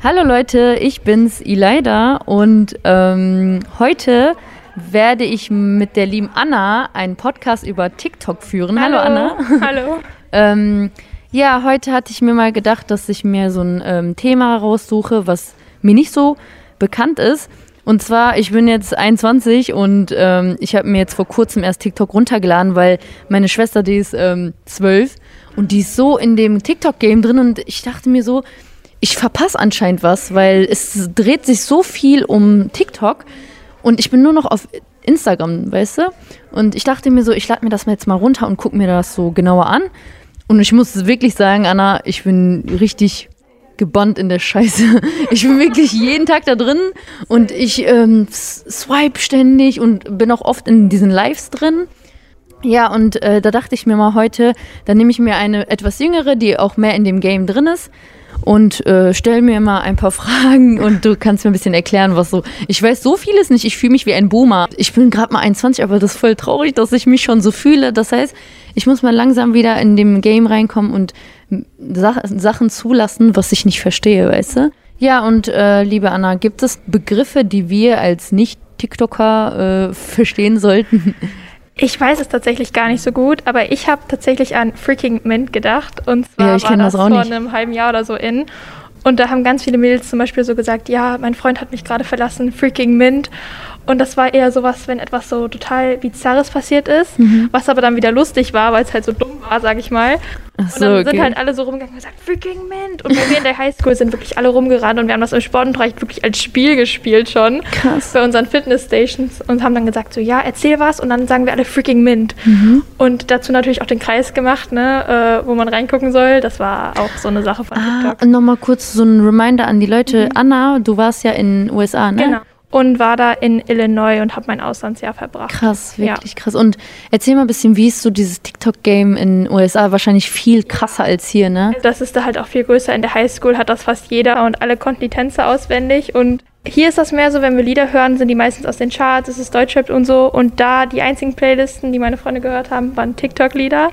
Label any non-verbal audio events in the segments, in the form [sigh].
Hallo Leute, ich bin's Ilaida und ähm, heute werde ich mit der lieben Anna einen Podcast über TikTok führen. Hallo, Hallo Anna. Hallo. [laughs] ähm, ja, heute hatte ich mir mal gedacht, dass ich mir so ein ähm, Thema raussuche, was mir nicht so bekannt ist. Und zwar, ich bin jetzt 21 und ähm, ich habe mir jetzt vor kurzem erst TikTok runtergeladen, weil meine Schwester, die ist ähm, 12 und die ist so in dem TikTok-Game drin und ich dachte mir so, ich verpasse anscheinend was, weil es dreht sich so viel um TikTok und ich bin nur noch auf Instagram, weißt du? Und ich dachte mir so, ich lade mir das mal jetzt mal runter und gucke mir das so genauer an. Und ich muss wirklich sagen, Anna, ich bin richtig gebannt in der Scheiße. [laughs] Ich bin wirklich jeden Tag da drin und ich ähm, swipe ständig und bin auch oft in diesen Lives drin. Ja, und äh, da dachte ich mir mal heute, da nehme ich mir eine etwas jüngere, die auch mehr in dem Game drin ist und äh, stell mir mal ein paar Fragen und du kannst mir ein bisschen erklären, was so. Ich weiß so vieles nicht, ich fühle mich wie ein Boomer. Ich bin gerade mal 21, aber das ist voll traurig, dass ich mich schon so fühle. Das heißt, ich muss mal langsam wieder in dem Game reinkommen und Sach Sachen zulassen, was ich nicht verstehe, weißt du? Ja, und äh, liebe Anna, gibt es Begriffe, die wir als Nicht-TikToker äh, verstehen sollten? Ich weiß es tatsächlich gar nicht so gut, aber ich habe tatsächlich an Freaking Mint gedacht. Und zwar Ja, ich war das, das vor nicht. einem halben Jahr oder so in. Und da haben ganz viele Mädels zum Beispiel so gesagt, ja, mein Freund hat mich gerade verlassen, Freaking Mint. Und das war eher sowas, wenn etwas so total Bizarres passiert ist, Mhm. was aber dann wieder lustig war, weil es halt so dumm war, sag ich mal. Ach Und so, dann okay. sind halt alle so rumgegangen und gesagt, Freaking Mint. Und bei mir in der Highschool sind wirklich alle rumgerannt und wir haben das im Sportunterricht wirklich als Spiel gespielt schon. Krass. Bei unseren Fitnessstations und haben dann gesagt, so, ja, erzähl was. Und dann sagen wir alle Freaking Mint. Mhm. Und dazu natürlich auch den Kreis gemacht, ne, äh, wo man reingucken soll. Das war auch so eine Sache von Ah, TikTok. und nochmal kurz so ein Reminder an die Leute. Anna, du warst ja in den USA, ne? Genau. Und war da in Illinois und habe mein Auslandsjahr verbracht. Krass, Ja. wirklich krass. Und erzähl mal ein bisschen, wie ist so dieses TikTok-Game in den USA? Wahrscheinlich viel krasser als hier, ne? Das ist da halt auch viel größer. In der Highschool hat das fast jeder und alle konnten die Tänze auswendig. Und hier ist das mehr so, wenn wir Lieder hören, sind die meistens aus den Charts, es ist Deutschrap und so. Und da die einzigen Playlisten, die meine Freunde gehört haben, waren TikTok-Lieder.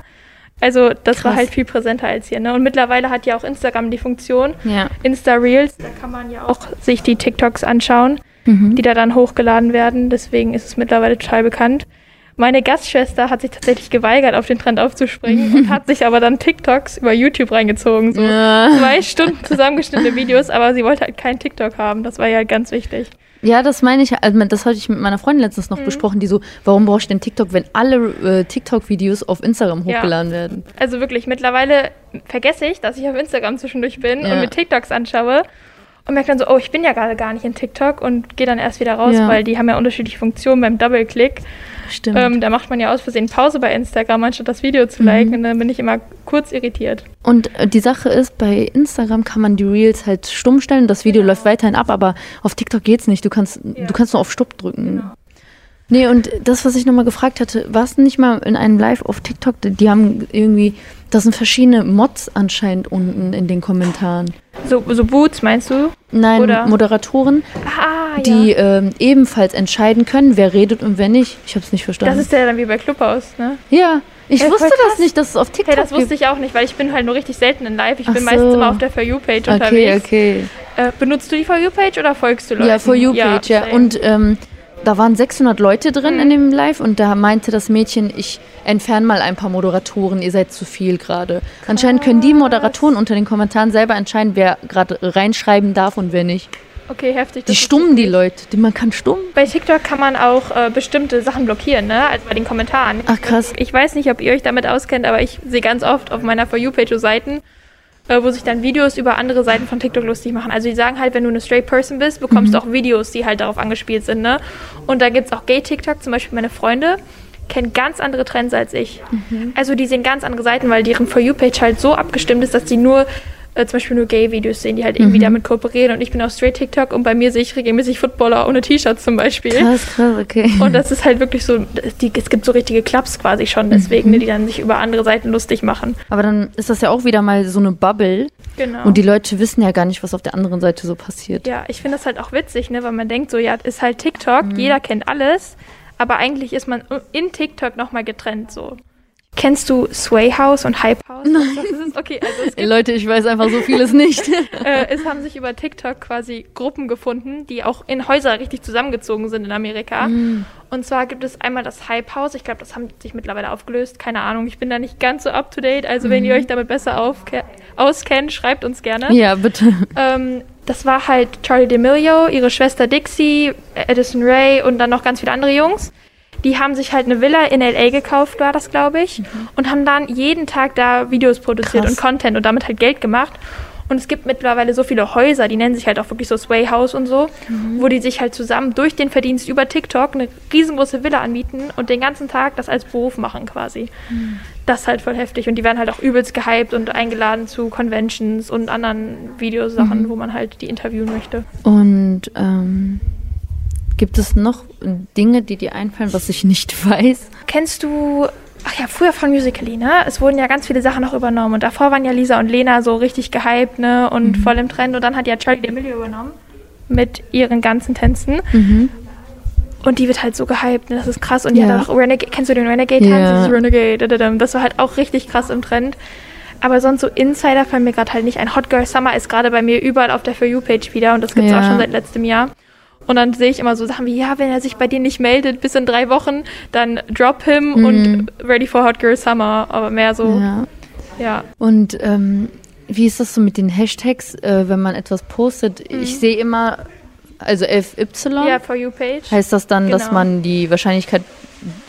Also das war Krass. halt viel präsenter als hier. Ne? Und mittlerweile hat ja auch Instagram die Funktion, Ja. Insta-Reels, da kann man ja auch sich die TikToks anschauen, Mhm. die da dann hochgeladen werden. Deswegen ist es mittlerweile total bekannt. Meine Gastschwester hat sich tatsächlich geweigert, auf den Trend aufzuspringen [laughs] und hat sich aber dann TikToks über YouTube reingezogen. So Ja. zwei Stunden zusammengeschnittene Videos, aber sie wollte halt keinen TikTok haben. Das war ja ganz wichtig. Ja, das meine ich, also das hatte ich mit meiner Freundin letztens Mhm. noch besprochen, die so, warum brauche ich denn TikTok, wenn alle äh, TikTok-Videos auf Instagram Ja. hochgeladen werden? Also wirklich, mittlerweile vergesse ich, dass ich auf Instagram zwischendurch bin Ja. und mir TikToks anschaue und merke dann so, oh, ich bin ja gerade gar nicht in TikTok und gehe dann erst wieder raus, Ja. weil die haben ja unterschiedliche Funktionen beim Double-Click. Stimmt. Ähm, da macht man ja aus Versehen Pause bei Instagram, anstatt das Video Mhm. zu liken. Und dann bin ich immer kurz irritiert. Und äh, die Sache ist, bei Instagram kann man die Reels halt stumm stellen, das Video läuft weiterhin ab, aber auf TikTok geht's nicht. Du kannst, du kannst nur auf Stopp drücken. Genau. Nee, und das, was ich nochmal gefragt hatte, warst du nicht mal in einem Live auf TikTok? Die haben irgendwie, da sind verschiedene Mods anscheinend unten in den Kommentaren. So, so Boots, meinst du? Nein, Oder- Moderatoren, Ah, die ja. ähm, ebenfalls entscheiden können, wer redet und wer nicht. Ich habe es nicht Das verstanden. ist ja dann wie bei Clubhouse, ne? ja, ich Ey, voll wusste das nicht, dass es auf TikTok Hey, das wusste ich auch nicht, weil ich bin halt nur richtig selten in Live. Ich Ach bin meistens so. immer auf der For You-Page Okay, unterwegs. okay. Äh, benutzt du die For You-Page oder folgst du Leuten? Ja, For You-Page, ja. same. Und ähm, da waren 600 Leute drin Mhm. in dem Live und da meinte das Mädchen, ich entferne mal ein paar Moderatoren, ihr seid zu viel gerade. Anscheinend können die Moderatoren unter den Kommentaren selber entscheiden, wer gerade reinschreiben darf und wer nicht. Okay, heftig. Die stummen die. Leute, die man kann stummen. Bei TikTok kann man auch äh, bestimmte Sachen blockieren, ne? Also bei den Kommentaren. Ach, krass. Ich weiß nicht, ob ihr euch damit auskennt, aber ich sehe ganz oft auf meiner For You-Page so Seiten, äh, wo sich dann Videos über andere Seiten von TikTok lustig machen. Also die sagen halt, wenn du eine straight Person bist, bekommst du auch Videos, die halt darauf angespielt sind, ne? Und da gibt es auch Gay-TikTok, zum Beispiel meine Freunde kennen ganz andere Trends als ich. Also die sehen ganz andere Seiten, weil deren For You-Page halt so abgestimmt ist, dass die nur äh, zum Beispiel nur Gay-Videos sehen, die halt irgendwie damit kooperieren. Und ich bin auf Straight TikTok und bei mir sehe ich regelmäßig Footballer ohne T-Shirts zum Beispiel. Krass, krass, okay. Und das ist halt wirklich so, die, es gibt so richtige Clubs quasi schon deswegen, ne, die dann sich über andere Seiten lustig machen. Aber dann ist das ja auch wieder mal so eine Bubble Genau. und die Leute wissen ja gar nicht, was auf der anderen Seite so passiert. ja, ich finde das halt auch witzig, ne, weil man denkt so, ja, ist halt TikTok, jeder kennt alles, aber eigentlich ist man in TikTok nochmal getrennt so. Kennst du Sway House und Hype House? Nein. Okay, also es gibt, Leute, ich weiß einfach so vieles [laughs] nicht. äh, es haben sich über TikTok quasi Gruppen gefunden, die auch in Häuser richtig zusammengezogen sind in Amerika. Mm. Und zwar gibt es einmal das Hype House. Ich glaube, das haben sich mittlerweile aufgelöst. Keine Ahnung, ich bin da nicht ganz so up to date. Also, mm. wenn ihr mhm. euch damit besser auskennt, schreibt uns gerne. Ja, bitte. Ähm, das war halt Charlie D'Amelio, ihre Schwester Dixie, Edison Ray und dann noch ganz viele andere Jungs die haben sich halt eine Villa in LA gekauft, war das, glaube ich, mhm. und haben dann jeden Tag da Videos produziert Krass. und Content und damit halt Geld gemacht. Und es gibt mittlerweile so viele Häuser, die nennen sich halt auch wirklich so Sway House und so, mhm. wo die sich halt zusammen durch den Verdienst über TikTok eine riesengroße Villa anbieten und den ganzen Tag das als Beruf machen quasi. Mhm. Das ist halt voll heftig. Und die werden halt auch übelst gehypt und eingeladen zu Conventions und anderen Videosachen, mhm. wo man halt die interviewen möchte. Und ähm, Gibt es noch Dinge, die dir einfallen, was ich nicht [laughs] weiß? Kennst du Ach ja, früher von Musical.ly, ne? Es wurden ja ganz viele Sachen noch übernommen. Und davor waren ja Lisa und Lena so richtig gehypt, ne? Und mhm. voll im Trend. Und dann hat ja Charlie D'Amelio übernommen. Mit ihren ganzen Tänzen. Mhm. Und die wird halt so gehypt, ne? Das ist krass. Und ja. die hat auch Renegade, kennst du den Renegade-Tanz? Ja. Renegade, das war halt auch richtig krass im Trend. Aber sonst so Insider fallen mir gerade halt nicht ein. Hot Girl Summer ist gerade bei mir überall auf der For You-Page wieder. Und das gibt es ja. auch schon seit letztem Jahr. Und dann sehe ich immer so Sachen wie, ja, wenn er sich bei dir nicht meldet bis in drei Wochen, dann drop him mhm. und ready for Hot Girl Summer. Aber mehr so, ja. ja. Und ähm, wie ist das so mit den Hashtags, äh, wenn man etwas postet? Mhm. Ich sehe immer, also FY. Ja, For You Page. Heißt das dann, genau. dass man die Wahrscheinlichkeit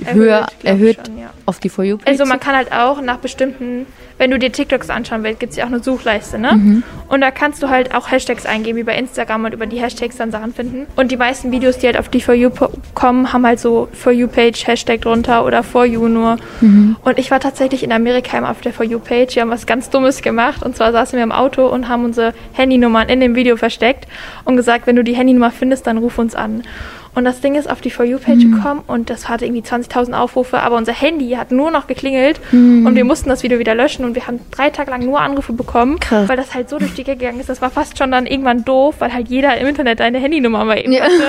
höher erhöht, schon, ja. auf die For You Page? Also man kann halt auch nach bestimmten wenn du dir TikToks anschauen willst, gibt es ja auch eine Suchleiste, ne? Mhm. Und da kannst du halt auch Hashtags eingeben, bei Instagram und über die Hashtags dann Sachen finden. Und die meisten Videos, die halt auf die For You kommen, haben halt so For You Page Hashtag drunter oder For You nur. Mhm. Und ich war tatsächlich in Amerika auf der For You Page. Wir haben was ganz Dummes gemacht. Und zwar saßen wir im Auto und haben unsere Handynummern in dem Video versteckt und gesagt, wenn du die Handynummer findest, dann ruf uns an. Und das Ding ist auf die For You-Page mhm. gekommen und das hatte irgendwie 20.000 Aufrufe, aber unser Handy hat nur noch geklingelt mhm. und wir mussten das Video wieder löschen und wir haben drei Tage lang nur Anrufe bekommen, Krass. weil das halt so durch die Decke gegangen ist. Das war fast schon dann irgendwann doof, weil halt jeder im Internet eine Handynummer mal eben ja. hatte.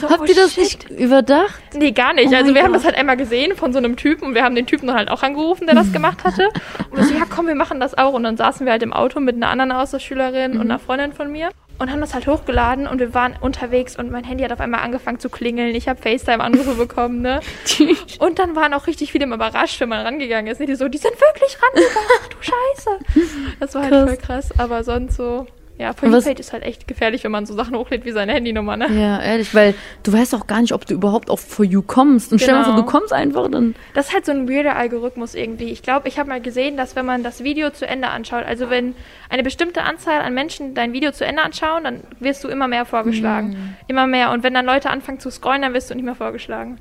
So, Habt oh, ihr das shit. nicht überdacht? Nee, gar nicht. Oh also wir God. haben das halt einmal gesehen von so einem Typen und wir haben den Typen dann halt auch angerufen, der das mhm. gemacht hatte. Und wir so, ja komm, wir machen das auch. Und dann saßen wir halt im Auto mit einer anderen Austauschschülerin mhm. und einer Freundin von mir und haben das halt hochgeladen und wir waren unterwegs und mein Handy hat auf einmal angefangen zu klingeln. Ich habe FaceTime-Anrufe bekommen, ne? [laughs] und dann waren auch richtig viele überrascht, wenn man rangegangen ist. Die so, die sind wirklich rangegangen, du Scheiße. Das war halt krass. voll krass, aber sonst so, ja, For You Page ist halt echt gefährlich, wenn man so Sachen hochlädt wie seine Handynummer, ne? Ja, ehrlich, weil du weißt auch gar nicht, ob du überhaupt auf For You kommst. Und genau. stell dir vor, du genau. kommst einfach dann. Das ist halt so ein weirder Algorithmus irgendwie. Ich glaube, ich habe mal gesehen, dass wenn man das Video zu Ende anschaut, also wenn eine bestimmte Anzahl an Menschen dein Video zu Ende anschauen, dann wirst du immer mehr vorgeschlagen. Mhm. Immer mehr. Und wenn dann Leute anfangen zu scrollen, dann wirst du nicht mehr vorgeschlagen.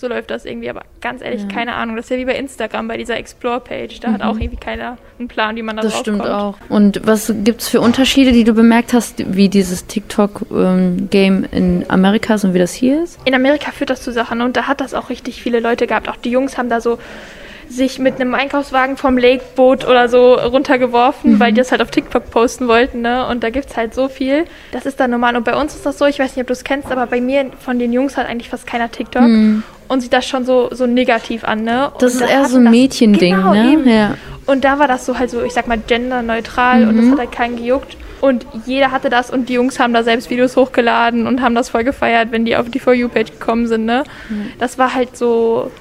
So läuft das irgendwie, aber ganz ehrlich, ja. keine Ahnung. Das ist ja wie bei Instagram, bei dieser Explore-Page. Da mhm. hat auch irgendwie keiner einen Plan, wie man da Das stimmt kommt. auch. Und was gibt es für Unterschiede, die du bemerkt hast, wie dieses TikTok-Game ähm, in Amerika ist und wie das hier ist? In Amerika führt das zu Sachen und da hat das auch richtig viele Leute gehabt. Auch die Jungs haben da so sich mit einem Einkaufswagen vom Lakeboot oder so runtergeworfen, mhm. weil die das halt auf TikTok posten wollten, ne? Und da gibt es halt so viel. Das ist dann normal. Und bei uns ist das so, ich weiß nicht, ob du es kennst, aber bei mir von den Jungs hat eigentlich fast keiner TikTok. Mhm. Und sieht das schon so, so negativ an, ne? Das ist eher so ein Mädchending, genau, ne? Eben. Ja. Und da war das so halt so, ich sag mal, genderneutral mhm. und das mhm. hat halt keinen gejuckt. Und jeder hatte das und die Jungs haben da selbst Videos hochgeladen und haben das voll gefeiert, wenn die auf die For You-Page gekommen sind, ne? Mhm. Das war halt so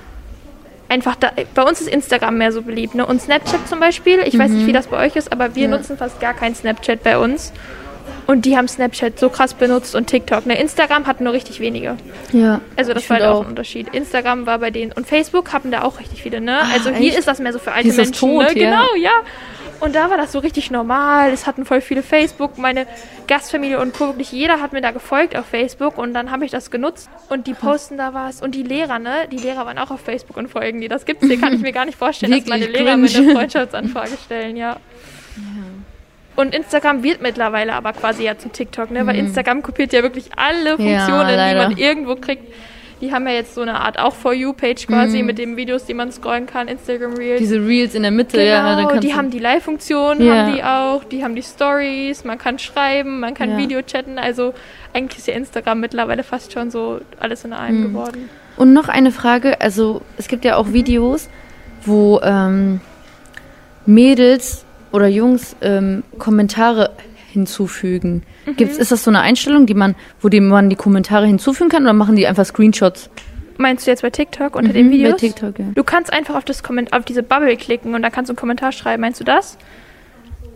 einfach da, bei uns ist Instagram mehr so beliebt, ne? Und Snapchat zum Beispiel, ich mhm. weiß nicht, wie mhm. das bei euch ist, aber wir ja. nutzen fast gar kein Snapchat bei uns. Und die haben Snapchat so krass benutzt und TikTok. Ne, Instagram hat nur richtig wenige. Ja. Also das war halt auch ein Unterschied. Instagram war bei denen und Facebook haben da auch richtig viele, ne? Ah, also hier echt? ist das mehr so für alte Menschen. Tot, ne? Ja. Genau, ja. Und da war das so richtig normal. Es hatten voll viele Facebook. Meine Gastfamilie und Co. wirklich jeder hat mir da gefolgt auf Facebook und dann habe ich das genutzt und die posten da was. Und die Lehrer, ne? Die Lehrer waren auch auf Facebook und folgen die. Das gibt's hier, kann ich [laughs] mir gar nicht vorstellen, dass meine Lehrer mir eine Freundschaftsanfrage stellen, ja. Und Instagram wird mittlerweile aber quasi ja zu TikTok, ne? Weil mhm. Instagram kopiert ja wirklich alle Funktionen, ja, die man irgendwo kriegt. Die haben ja jetzt so eine Art auch For You-Page quasi mm. mit den Videos, die man scrollen kann, Instagram Reels. Diese Reels in der Mitte, genau, ja. die haben die Live-Funktion, ja. haben die auch. Die haben die Stories, man kann schreiben, man kann ja. Video chatten. Also eigentlich ist ja Instagram mittlerweile fast schon so alles in einem mm. geworden. Und noch eine Frage, also es gibt ja auch Videos, wo ähm, Mädels oder Jungs ähm, Kommentare hinzufügen. Mhm. Gibt's, ist das so eine Einstellung, die man, wo die, man die Kommentare hinzufügen kann oder machen die einfach Screenshots Meinst du jetzt bei TikTok unter den Videos? bei TikTok? Ja. Du kannst einfach auf, das Komment auf diese Bubble klicken und dann kannst du einen Kommentar schreiben. Meinst du das?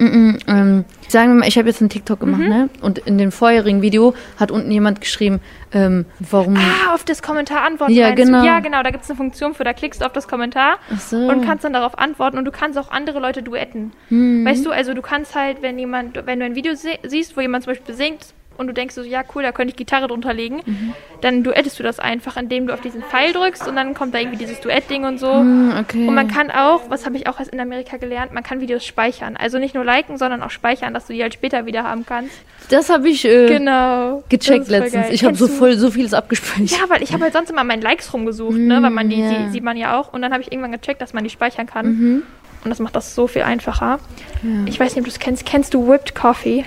Mm, ähm, sagen wir mal, ich habe jetzt einen TikTok gemacht, Mhm. ne? Und in dem vorherigen Video hat unten jemand geschrieben, ähm, warum. Ah, auf das Kommentar antworten. Ja, genau. Du? Ja, genau. Da gibt es eine Funktion für, da klickst du auf das Kommentar so. und kannst dann darauf antworten und du kannst auch andere Leute duetten. Hm. Weißt du, also du kannst halt, wenn jemand, wenn du ein Video siehst, wo jemand zum Beispiel singt und du denkst so, ja cool, da könnte ich Gitarre drunter legen, Mhm. dann duettest du das einfach, indem du auf diesen Pfeil drückst und dann kommt da irgendwie dieses Duett-Ding und so. Hm, okay. Und man kann auch, was habe ich auch erst in Amerika gelernt, man kann Videos speichern. Also nicht nur liken, sondern auch speichern, dass du die halt später wieder haben kannst. das habe ich äh, Genau. Gecheckt letztens. Ich habe so voll so vieles abgespeichert. Ja, weil ich habe halt sonst immer meinen Likes rumgesucht, ne? Weil man die Mm, ja. sie, sieht man ja auch. Und dann habe ich irgendwann gecheckt, dass man die speichern kann. Mhm. Und das macht das so viel einfacher. Ja. Ich weiß nicht, ob du es kennst. Kennst du Whipped Coffee?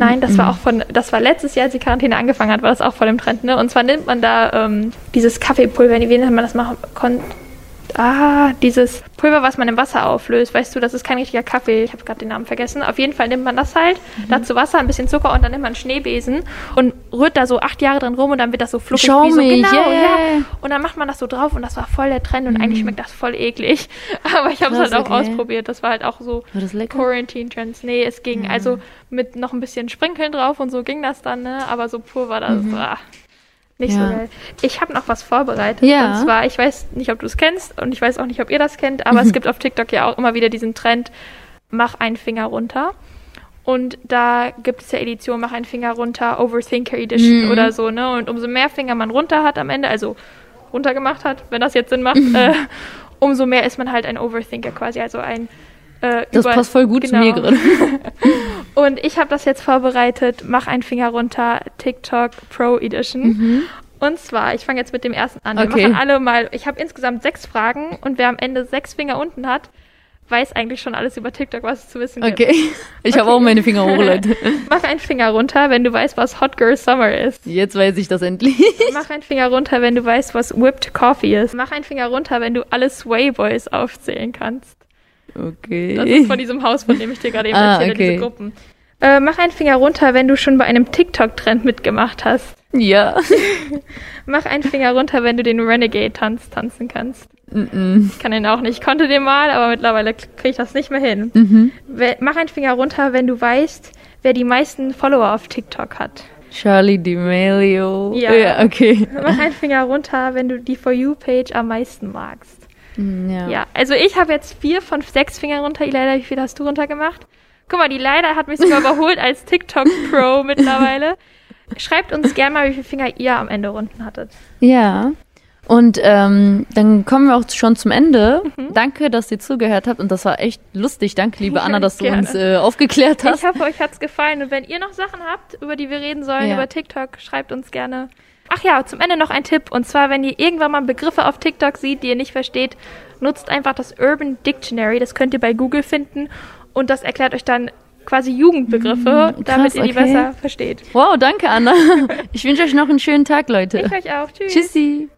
Nein, das war auch von, das war letztes Jahr, als die Quarantäne angefangen hat, war das auch voll im Trend, ne? Und zwar nimmt man da ähm, dieses Kaffeepulver, wie nennt man das machen kon Ah, dieses Pulver, was man im Wasser auflöst, weißt du, das ist kein richtiger Kaffee. Ich habe gerade den Namen vergessen. Auf jeden Fall nimmt man das halt, dazu Wasser, ein bisschen Zucker und dann nimmt man einen Schneebesen und rührt da so acht Jahre drin rum und dann wird das so fluffig wie so. Genau, yeah. ja. Und dann macht man das so drauf und das war voll der Trend und eigentlich schmeckt das voll eklig. [laughs] Aber ich habe es halt auch okay. ausprobiert. Das war halt auch so War das lecker? Quarantine Trends. Nee, es ging also mit noch ein bisschen Sprinkeln drauf und so ging das dann, ne? Aber so pur war das ah, nicht Ja. so geil. Ich habe noch was vorbereitet. Ja. Und zwar, ich weiß nicht, ob du es kennst und ich weiß auch nicht, ob ihr das kennt, aber es gibt auf TikTok ja auch immer wieder diesen Trend, mach einen Finger runter. Und da gibt es ja Edition, mach einen Finger runter, Overthinker Edition Mhm. oder so, ne? Und umso mehr Finger man runter hat am Ende, also runtergemacht hat, wenn das jetzt Sinn macht, äh, umso mehr ist man halt ein Overthinker quasi, also ein äh, Das passt voll gut zu genau. mir gerade. [laughs] Und ich habe das jetzt vorbereitet, mach einen Finger runter, TikTok Pro Edition. Und zwar, ich fange jetzt mit dem ersten an. Wir Mhm. Okay. machen alle mal, ich habe insgesamt sechs Fragen und wer am Ende sechs Finger unten hat, weiß eigentlich schon alles über TikTok, was es zu wissen gibt. Okay. [laughs] Ich habe Okay. auch meine Finger hoch, Leute. [laughs] Mach einen Finger runter, wenn du weißt, was Hot Girl Summer ist. Jetzt weiß ich das endlich. [laughs] Mach einen Finger runter, wenn du weißt, was Whipped Coffee ist. Mach einen Finger runter, wenn du alle Sway Boys aufzählen kannst. Okay. Das ist von diesem Haus, von dem ich dir gerade eben Ah, erzähle, okay. diese Gruppen. Äh, mach einen Finger runter, wenn du schon bei einem TikTok-Trend mitgemacht hast. ja. [laughs] Mach einen Finger runter, wenn du den Renegade-Tanz tanzen kannst. Mm-mm. Ich kann den auch nicht. Ich konnte den mal, aber mittlerweile kriege ich das nicht mehr hin. Mhm. Mach einen Finger runter, wenn du weißt, wer die meisten Follower auf TikTok hat. Charlie D'Amelio. Ja. okay. Mach einen Finger runter, wenn du die For You-Page am meisten magst. Mm, Ja. Ja, also ich habe jetzt vier von sechs Fingern runter. Ileida, wie viel hast du runtergemacht? Guck mal, die Leida hat mich sogar [laughs] überholt als TikTok-Pro [laughs] mittlerweile. Schreibt uns gerne mal, wie viele Finger ihr am Ende runden hattet. Ja. Und ähm, dann kommen wir auch schon zum Ende. Mhm. Danke, dass ihr zugehört habt. Und das war echt lustig. Danke, liebe Anna, dass du Gerne. uns äh, aufgeklärt hast. Ich hoffe, euch hat's gefallen. Und wenn ihr noch Sachen habt, über die wir reden sollen, Ja. über TikTok, schreibt uns gerne. Ach ja, zum Ende noch ein Tipp. Und zwar, wenn ihr irgendwann mal Begriffe auf TikTok seht, die ihr nicht versteht, nutzt einfach das Urban Dictionary. Das könnt ihr bei Google finden. Und das erklärt euch dann quasi Jugendbegriffe, Mm, damit krass, ihr die okay. besser versteht. Wow, danke, Anna. [laughs] Ich wünsche euch noch einen schönen Tag, Leute. Ich euch auch. Tschüss. Tschüssi.